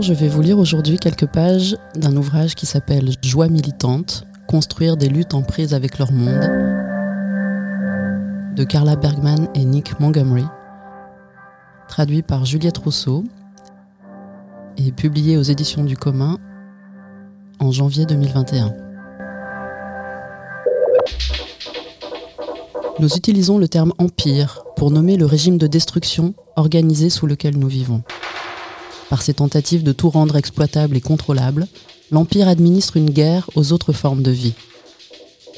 Je vais vous lire aujourd'hui quelques pages d'un ouvrage qui s'appelle Joie militante, construire des luttes en prise avec leur monde, de Carla Bergman et Nick Montgomery, traduit par Juliette Rousseau et publié aux éditions du commun en janvier 2021. Nous utilisons le terme empire pour nommer le régime de destruction organisé sous lequel nous vivons. Par ses tentatives de tout rendre exploitable et contrôlable, l'empire administre une guerre aux autres formes de vie.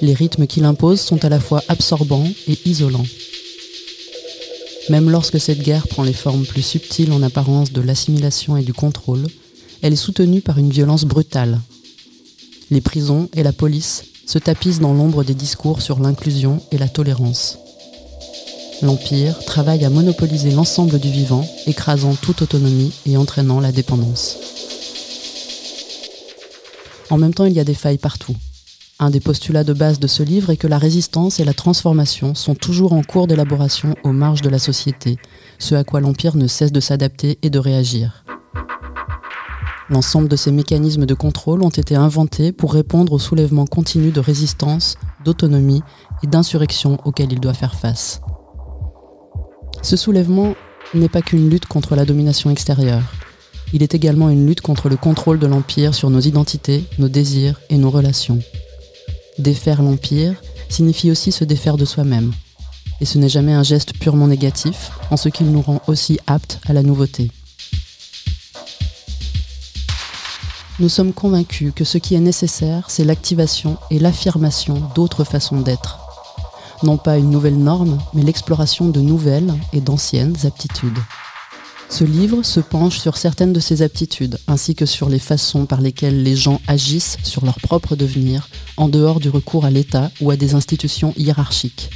Les rythmes qu'il impose sont à la fois absorbants et isolants. Même lorsque cette guerre prend les formes plus subtiles en apparence de l'assimilation et du contrôle, elle est soutenue par une violence brutale. Les prisons et la police se tapissent dans l'ombre des discours sur l'inclusion et la tolérance. L'Empire travaille à monopoliser l'ensemble du vivant, écrasant toute autonomie et entraînant la dépendance. En même temps, il y a des failles partout. Un des postulats de base de ce livre est que la résistance et la transformation sont toujours en cours d'élaboration aux marges de la société, ce à quoi l'Empire ne cesse de s'adapter et de réagir. L'ensemble de ces mécanismes de contrôle ont été inventés pour répondre au soulèvement continu de résistance, d'autonomie et d'insurrection auquel il doit faire face. Ce soulèvement n'est pas qu'une lutte contre la domination extérieure. Il est également une lutte contre le contrôle de l'Empire sur nos identités, nos désirs et nos relations. Défaire l'Empire signifie aussi se défaire de soi-même. Et ce n'est jamais un geste purement négatif, en ce qu'il nous rend aussi aptes à la nouveauté. Nous sommes convaincus que ce qui est nécessaire, c'est l'activation et l'affirmation d'autres façons d'être. Non pas une nouvelle norme, mais l'exploration de nouvelles et d'anciennes aptitudes. Ce livre se penche sur certaines de ces aptitudes, ainsi que sur les façons par lesquelles les gens agissent sur leur propre devenir, en dehors du recours à l'État ou à des institutions hiérarchiques.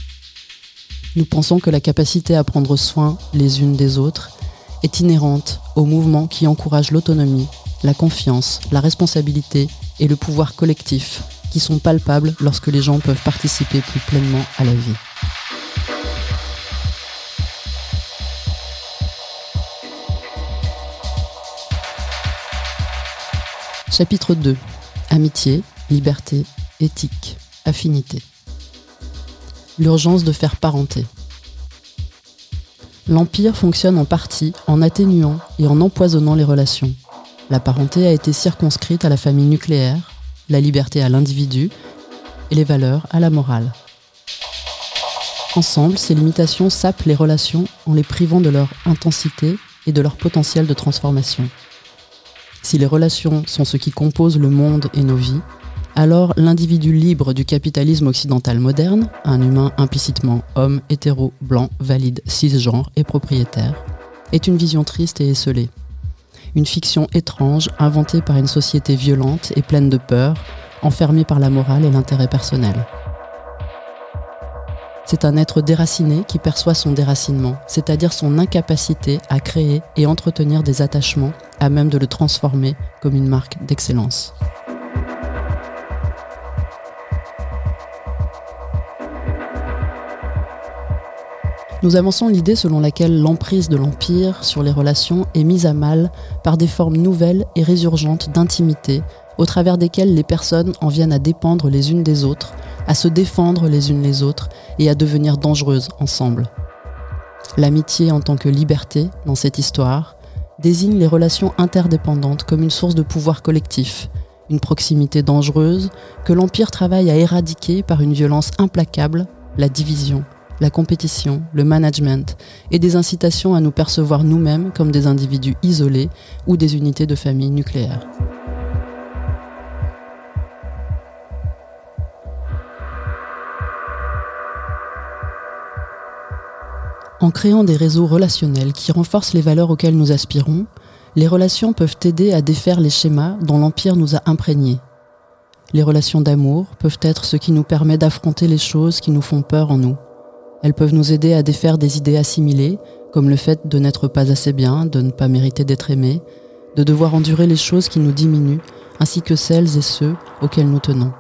Nous pensons que la capacité à prendre soin les unes des autres est inhérente au mouvement qui encourage l'autonomie la confiance, la responsabilité et le pouvoir collectif qui sont palpables lorsque les gens peuvent participer plus pleinement à la vie. Chapitre 2. Amitié, liberté, éthique, affinité. L'urgence de faire parenté. L'Empire fonctionne en partie en atténuant et en empoisonnant les relations, la parenté a été circonscrite à la famille nucléaire, la liberté à l'individu et les valeurs à la morale. Ensemble, ces limitations sapent les relations en les privant de leur intensité et de leur potentiel de transformation. Si les relations sont ce qui compose le monde et nos vies, alors l'individu libre du capitalisme occidental moderne, un humain implicitement homme, hétéro, blanc, valide, cisgenre et propriétaire, est une vision triste et esselée une fiction étrange inventée par une société violente et pleine de peur, enfermée par la morale et l'intérêt personnel. C'est un être déraciné qui perçoit son déracinement, c'est-à-dire son incapacité à créer et entretenir des attachements à même de le transformer comme une marque d'excellence. Nous avançons l'idée selon laquelle l'emprise de l'Empire sur les relations est mise à mal par des formes nouvelles et résurgentes d'intimité, au travers desquelles les personnes en viennent à dépendre les unes des autres, à se défendre les unes les autres et à devenir dangereuses ensemble. L'amitié en tant que liberté, dans cette histoire, désigne les relations interdépendantes comme une source de pouvoir collectif, une proximité dangereuse que l'Empire travaille à éradiquer par une violence implacable, la division, la compétition, le management et des incitations à nous percevoir nous-mêmes comme des individus isolés ou des unités de famille nucléaires. En créant des réseaux relationnels qui renforcent les valeurs auxquelles nous aspirons, les relations peuvent aider à défaire les schémas dont l'Empire nous a imprégnés. Les relations d'amour peuvent être ce qui nous permet d'affronter les choses qui nous font peur en nous. Elles peuvent nous aider à défaire des idées assimilées, comme le fait de n'être pas assez bien, de ne pas mériter d'être aimé, de devoir endurer les choses qui nous diminuent, ainsi que celles et ceux auxquels nous tenons.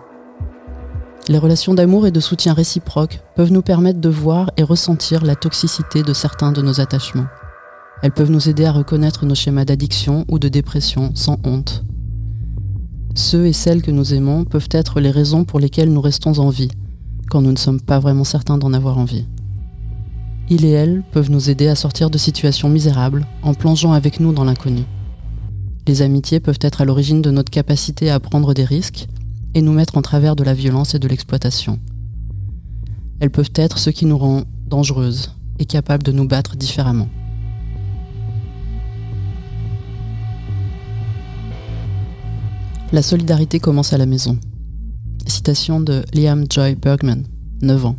Les relations d'amour et de soutien réciproque peuvent nous permettre de voir et ressentir la toxicité de certains de nos attachements. Elles peuvent nous aider à reconnaître nos schémas d'addiction ou de dépression sans honte. Ceux et celles que nous aimons peuvent être les raisons pour lesquelles nous restons en vie, quand nous ne sommes pas vraiment certains d'en avoir envie. Ils et elles peuvent nous aider à sortir de situations misérables en plongeant avec nous dans l'inconnu. Les amitiés peuvent être à l'origine de notre capacité à prendre des risques et nous mettre en travers de la violence et de l'exploitation. Elles peuvent être ce qui nous rend dangereuses et capables de nous battre différemment. La solidarité commence à la maison. Citation de Liam Joy Bergman, 9 ans.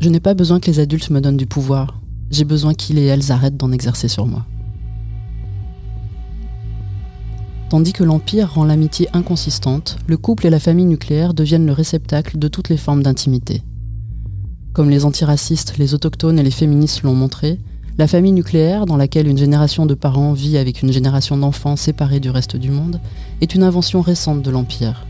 Je n'ai pas besoin que les adultes me donnent du pouvoir. J'ai besoin qu'ils et elles arrêtent d'en exercer sur moi. Tandis que l'Empire rend l'amitié inconsistante, le couple et la famille nucléaire deviennent le réceptacle de toutes les formes d'intimité. Comme les antiracistes, les autochtones et les féministes l'ont montré, la famille nucléaire, dans laquelle une génération de parents vit avec une génération d'enfants séparés du reste du monde, est une invention récente de l'Empire.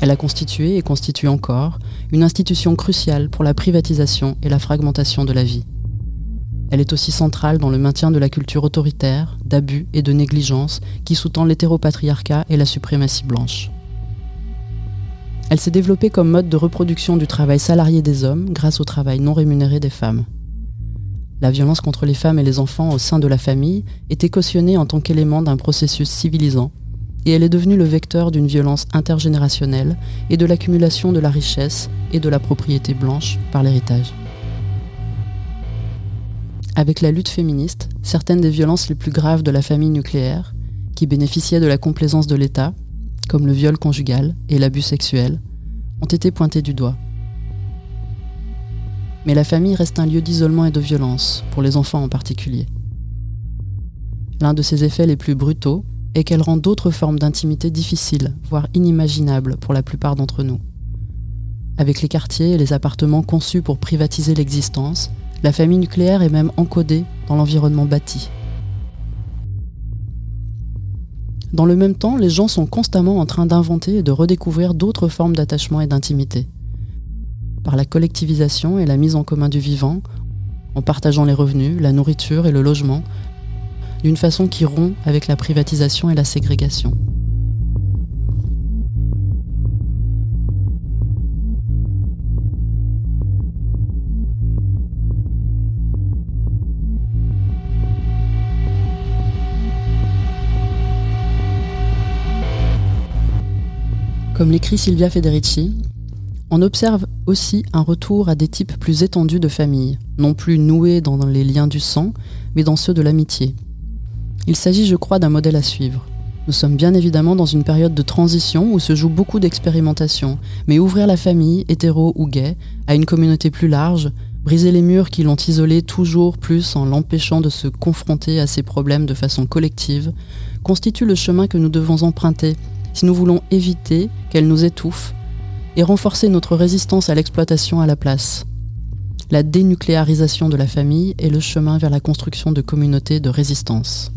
Elle a constitué et constitue encore une institution cruciale pour la privatisation et la fragmentation de la vie. Elle est aussi centrale dans le maintien de la culture autoritaire, d'abus et de négligence qui sous-tend l'hétéropatriarcat et la suprématie blanche. Elle s'est développée comme mode de reproduction du travail salarié des hommes grâce au travail non rémunéré des femmes. La violence contre les femmes et les enfants au sein de la famille était cautionnée en tant qu'élément d'un processus civilisant, et elle est devenue le vecteur d'une violence intergénérationnelle et de l'accumulation de la richesse et de la propriété blanche par l'héritage. Avec la lutte féministe, certaines des violences les plus graves de la famille nucléaire, qui bénéficiaient de la complaisance de l'État, comme le viol conjugal et l'abus sexuel, ont été pointées du doigt. Mais la famille reste un lieu d'isolement et de violence, pour les enfants en particulier. L'un de ses effets les plus brutaux est qu'elle rend d'autres formes d'intimité difficiles, voire inimaginables pour la plupart d'entre nous. Avec les quartiers et les appartements conçus pour privatiser l'existence, la famille nucléaire est même encodée dans l'environnement bâti. Dans le même temps, les gens sont constamment en train d'inventer et de redécouvrir d'autres formes d'attachement et d'intimité. Par la collectivisation et la mise en commun du vivant, en partageant les revenus, la nourriture et le logement, d'une façon qui rompt avec la privatisation et la ségrégation. Comme l'écrit Silvia Federici, on observe aussi un retour à des types plus étendus de famille, non plus noués dans les liens du sang, mais dans ceux de l'amitié. Il s'agit, je crois, d'un modèle à suivre. Nous sommes bien évidemment dans une période de transition où se joue beaucoup d'expérimentation, mais ouvrir la famille, hétéro ou gay, à une communauté plus large, briser les murs qui l'ont isolé toujours plus en l'empêchant de se confronter à ses problèmes de façon collective, constitue le chemin que nous devons emprunter si nous voulons éviter qu'elle nous étouffe et renforcer notre résistance à l'exploitation à la place. La dénucléarisation de la famille est le chemin vers la construction de communautés de résistance.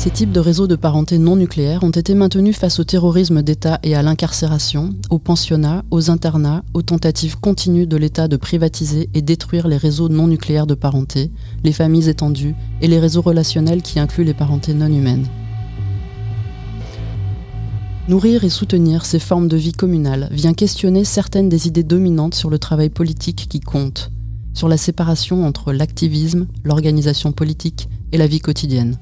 Ces types de réseaux de parenté non nucléaires ont été maintenus face au terrorisme d'État et à l'incarcération, aux pensionnats, aux internats, aux tentatives continues de l'État de privatiser et détruire les réseaux non nucléaires de parenté, les familles étendues et les réseaux relationnels qui incluent les parentés non humaines. Nourrir et soutenir ces formes de vie communale vient questionner certaines des idées dominantes sur le travail politique qui compte, sur la séparation entre l'activisme, l'organisation politique et la vie quotidienne.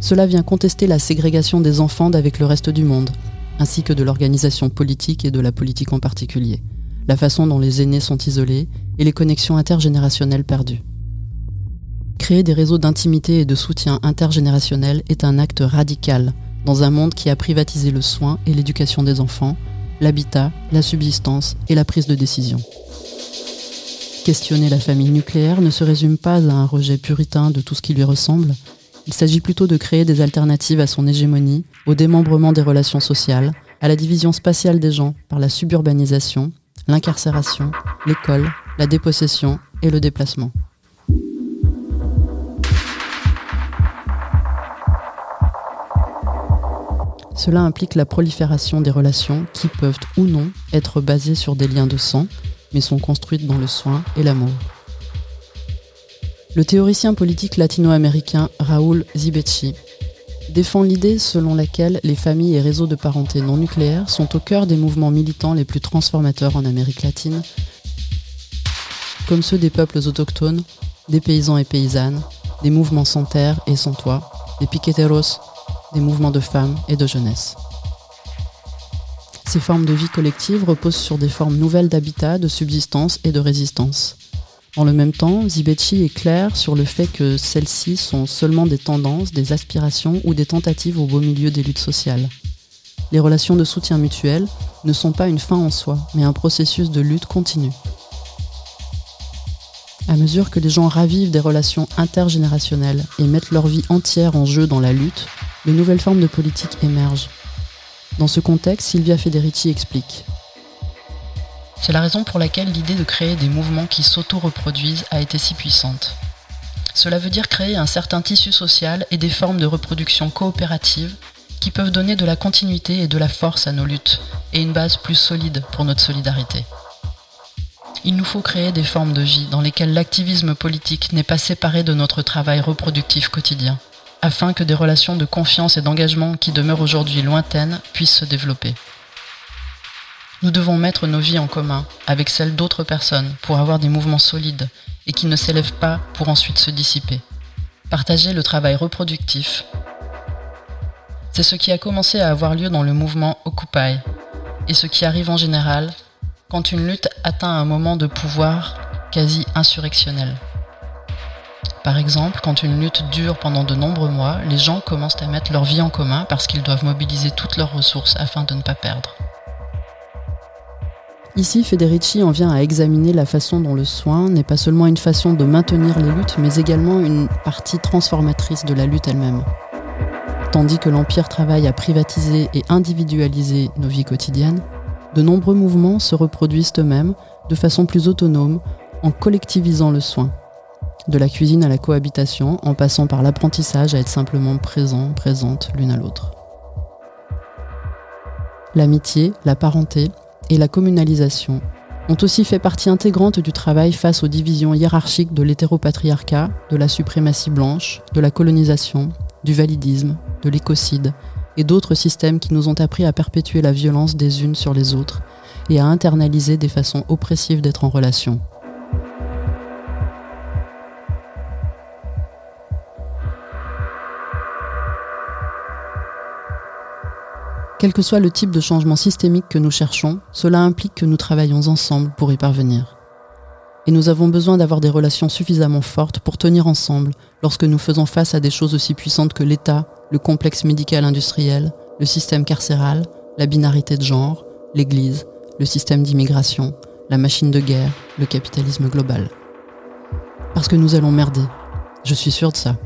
Cela vient contester la ségrégation des enfants d'avec le reste du monde, ainsi que de l'organisation politique et de la politique en particulier, la façon dont les aînés sont isolés et les connexions intergénérationnelles perdues. Créer des réseaux d'intimité et de soutien intergénérationnel est un acte radical dans un monde qui a privatisé le soin et l'éducation des enfants, l'habitat, la subsistance et la prise de décision. Questionner la famille nucléaire ne se résume pas à un rejet puritain de tout ce qui lui ressemble, il s'agit plutôt de créer des alternatives à son hégémonie, au démembrement des relations sociales, à la division spatiale des gens par la suburbanisation, l'incarcération, l'école, la dépossession et le déplacement. Cela implique la prolifération des relations qui peuvent ou non être basées sur des liens de sang, mais sont construites dans le soin et l'amour. Le théoricien politique latino-américain Raúl Zibecci défend l'idée selon laquelle les familles et réseaux de parenté non nucléaires sont au cœur des mouvements militants les plus transformateurs en Amérique latine, comme ceux des peuples autochtones, des paysans et paysannes, des mouvements sans terre et sans toit, des piqueteros, des mouvements de femmes et de jeunesse. Ces formes de vie collective reposent sur des formes nouvelles d'habitat, de subsistance et de résistance. En le même temps, Zibetchi est clair sur le fait que celles-ci sont seulement des tendances, des aspirations ou des tentatives au beau milieu des luttes sociales. Les relations de soutien mutuel ne sont pas une fin en soi, mais un processus de lutte continue. À mesure que les gens ravivent des relations intergénérationnelles et mettent leur vie entière en jeu dans la lutte, de nouvelles formes de politique émergent. Dans ce contexte, Silvia Federici explique c'est la raison pour laquelle l'idée de créer des mouvements qui s'auto-reproduisent a été si puissante. Cela veut dire créer un certain tissu social et des formes de reproduction coopérative qui peuvent donner de la continuité et de la force à nos luttes et une base plus solide pour notre solidarité. Il nous faut créer des formes de vie dans lesquelles l'activisme politique n'est pas séparé de notre travail reproductif quotidien, afin que des relations de confiance et d'engagement qui demeurent aujourd'hui lointaines puissent se développer. Nous devons mettre nos vies en commun avec celles d'autres personnes pour avoir des mouvements solides et qui ne s'élèvent pas pour ensuite se dissiper. Partager le travail reproductif. C'est ce qui a commencé à avoir lieu dans le mouvement Occupy et ce qui arrive en général quand une lutte atteint un moment de pouvoir quasi insurrectionnel. Par exemple, quand une lutte dure pendant de nombreux mois, les gens commencent à mettre leur vie en commun parce qu'ils doivent mobiliser toutes leurs ressources afin de ne pas perdre. Ici, Federici en vient à examiner la façon dont le soin n'est pas seulement une façon de maintenir les luttes, mais également une partie transformatrice de la lutte elle-même. Tandis que l'Empire travaille à privatiser et individualiser nos vies quotidiennes, de nombreux mouvements se reproduisent eux-mêmes de façon plus autonome en collectivisant le soin. De la cuisine à la cohabitation, en passant par l'apprentissage à être simplement présent, présente l'une à l'autre. L'amitié, la parenté, et la communalisation ont aussi fait partie intégrante du travail face aux divisions hiérarchiques de l'hétéropatriarcat, de la suprématie blanche, de la colonisation, du validisme, de l'écocide et d'autres systèmes qui nous ont appris à perpétuer la violence des unes sur les autres et à internaliser des façons oppressives d'être en relation. Quel que soit le type de changement systémique que nous cherchons, cela implique que nous travaillons ensemble pour y parvenir. Et nous avons besoin d'avoir des relations suffisamment fortes pour tenir ensemble lorsque nous faisons face à des choses aussi puissantes que l'État, le complexe médical industriel, le système carcéral, la binarité de genre, l'Église, le système d'immigration, la machine de guerre, le capitalisme global. Parce que nous allons merder. Je suis sûr de ça.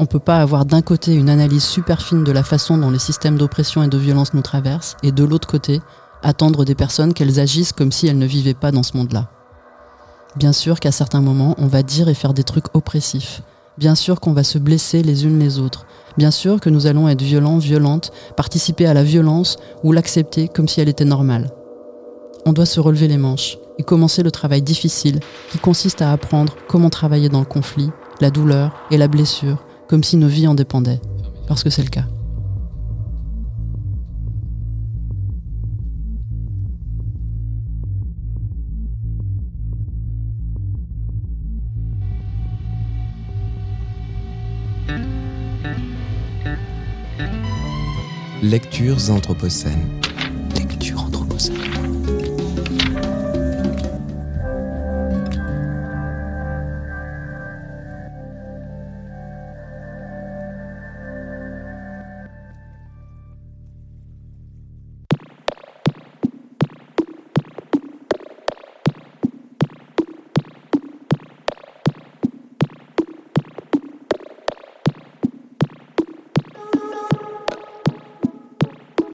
On ne peut pas avoir d'un côté une analyse super fine de la façon dont les systèmes d'oppression et de violence nous traversent, et de l'autre côté, attendre des personnes qu'elles agissent comme si elles ne vivaient pas dans ce monde-là. Bien sûr qu'à certains moments, on va dire et faire des trucs oppressifs. Bien sûr qu'on va se blesser les unes les autres. Bien sûr que nous allons être violents, violentes, participer à la violence ou l'accepter comme si elle était normale. On doit se relever les manches et commencer le travail difficile qui consiste à apprendre comment travailler dans le conflit, la douleur et la blessure comme si nos vies en dépendaient, parce que c'est le cas. Lectures anthropocènes. Lecture anthropocène.